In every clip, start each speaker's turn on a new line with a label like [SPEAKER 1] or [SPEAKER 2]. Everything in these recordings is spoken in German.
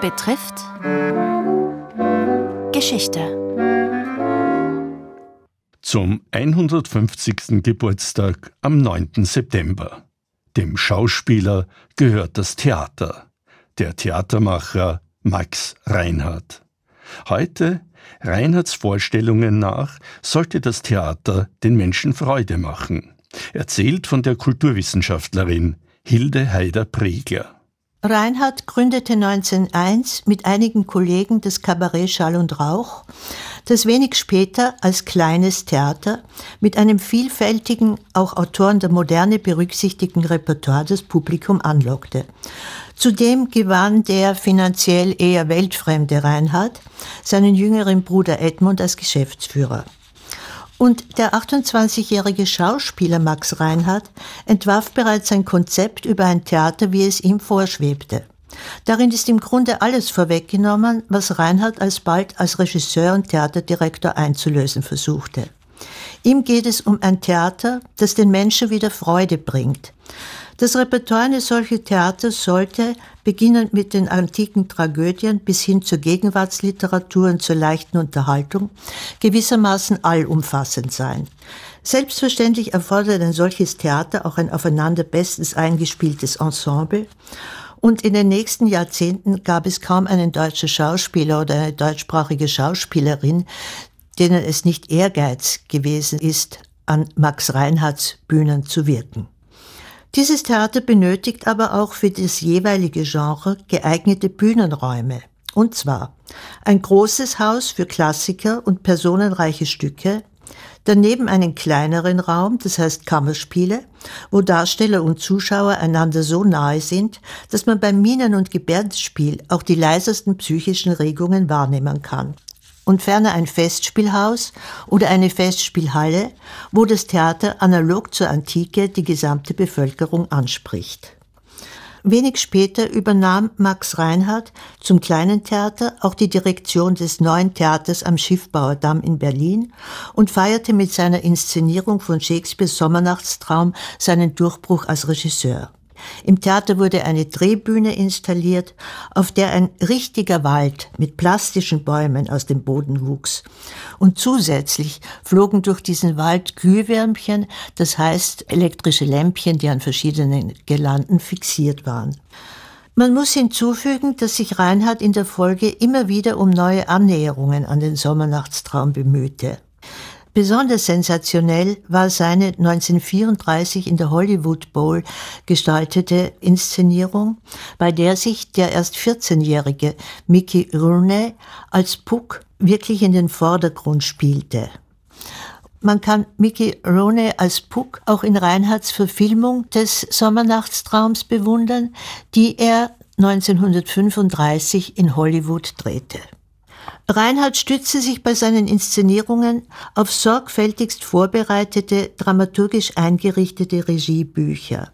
[SPEAKER 1] betrifft Geschichte.
[SPEAKER 2] Zum 150. Geburtstag am 9. September. Dem Schauspieler gehört das Theater. Der Theatermacher Max Reinhardt. Heute, Reinhardts Vorstellungen nach, sollte das Theater den Menschen Freude machen. Erzählt von der Kulturwissenschaftlerin Hilde Heider-Pregler.
[SPEAKER 3] Reinhard gründete 1901 mit einigen Kollegen das Kabarett Schall und Rauch, das wenig später als kleines Theater mit einem vielfältigen, auch Autoren der Moderne berücksichtigten Repertoire das Publikum anlockte. Zudem gewann der finanziell eher weltfremde Reinhard seinen jüngeren Bruder Edmund als Geschäftsführer. Und der 28-jährige Schauspieler Max Reinhardt entwarf bereits ein Konzept über ein Theater, wie es ihm vorschwebte. Darin ist im Grunde alles vorweggenommen, was Reinhardt alsbald als Regisseur und Theaterdirektor einzulösen versuchte. Ihm geht es um ein Theater, das den Menschen wieder Freude bringt. Das Repertoire eines solchen Theaters sollte, beginnend mit den antiken Tragödien bis hin zur Gegenwartsliteratur und zur leichten Unterhaltung, gewissermaßen allumfassend sein. Selbstverständlich erfordert ein solches Theater auch ein aufeinander bestens eingespieltes Ensemble. Und in den nächsten Jahrzehnten gab es kaum einen deutschen Schauspieler oder eine deutschsprachige Schauspielerin, denen es nicht Ehrgeiz gewesen ist, an Max Reinhardts Bühnen zu wirken. Dieses Theater benötigt aber auch für das jeweilige Genre geeignete Bühnenräume. Und zwar ein großes Haus für Klassiker und personenreiche Stücke, daneben einen kleineren Raum, das heißt Kammerspiele, wo Darsteller und Zuschauer einander so nahe sind, dass man beim Minen- und Gebärdenspiel auch die leisesten psychischen Regungen wahrnehmen kann und ferner ein Festspielhaus oder eine Festspielhalle, wo das Theater analog zur Antike die gesamte Bevölkerung anspricht. Wenig später übernahm Max Reinhardt zum kleinen Theater auch die Direktion des neuen Theaters am Schiffbauerdamm in Berlin und feierte mit seiner Inszenierung von Shakespeares Sommernachtstraum seinen Durchbruch als Regisseur. Im Theater wurde eine Drehbühne installiert, auf der ein richtiger Wald mit plastischen Bäumen aus dem Boden wuchs. Und zusätzlich flogen durch diesen Wald Glühwürmchen, das heißt elektrische Lämpchen, die an verschiedenen Gelanden fixiert waren. Man muss hinzufügen, dass sich Reinhard in der Folge immer wieder um neue Annäherungen an den Sommernachtstraum bemühte. Besonders sensationell war seine 1934 in der Hollywood Bowl gestaltete Inszenierung, bei der sich der erst 14-jährige Mickey Rooney als Puck wirklich in den Vordergrund spielte. Man kann Mickey Rooney als Puck auch in Reinhards Verfilmung des Sommernachtstraums bewundern, die er 1935 in Hollywood drehte. Reinhard stützte sich bei seinen Inszenierungen auf sorgfältigst vorbereitete, dramaturgisch eingerichtete Regiebücher.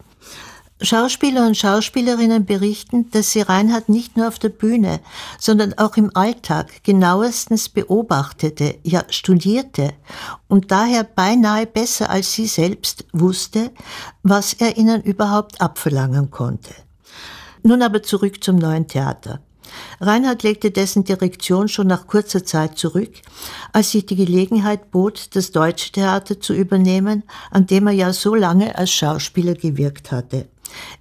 [SPEAKER 3] Schauspieler und Schauspielerinnen berichten, dass sie Reinhard nicht nur auf der Bühne, sondern auch im Alltag genauestens beobachtete, ja studierte und daher beinahe besser als sie selbst wusste, was er ihnen überhaupt abverlangen konnte. Nun aber zurück zum neuen Theater. Reinhard legte dessen Direktion schon nach kurzer Zeit zurück, als sich die Gelegenheit bot, das Deutsche Theater zu übernehmen, an dem er ja so lange als Schauspieler gewirkt hatte.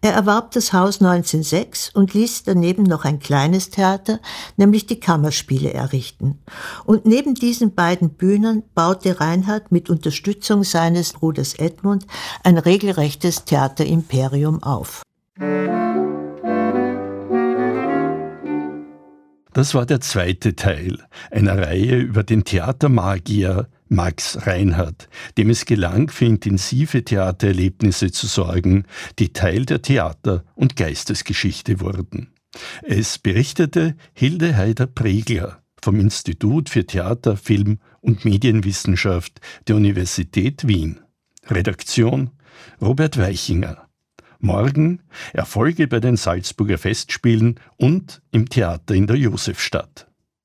[SPEAKER 3] Er erwarb das Haus 1906 und ließ daneben noch ein kleines Theater, nämlich die Kammerspiele errichten. Und neben diesen beiden Bühnen baute Reinhard mit Unterstützung seines Bruders Edmund ein regelrechtes Theaterimperium auf.
[SPEAKER 2] Das war der zweite Teil einer Reihe über den Theatermagier Max Reinhardt, dem es gelang, für intensive Theatererlebnisse zu sorgen, die Teil der Theater- und Geistesgeschichte wurden. Es berichtete Hilde Heider-Pregler vom Institut für Theater, Film und Medienwissenschaft der Universität Wien. Redaktion Robert Weichinger. Morgen Erfolge bei den Salzburger Festspielen und im Theater in der Josefstadt.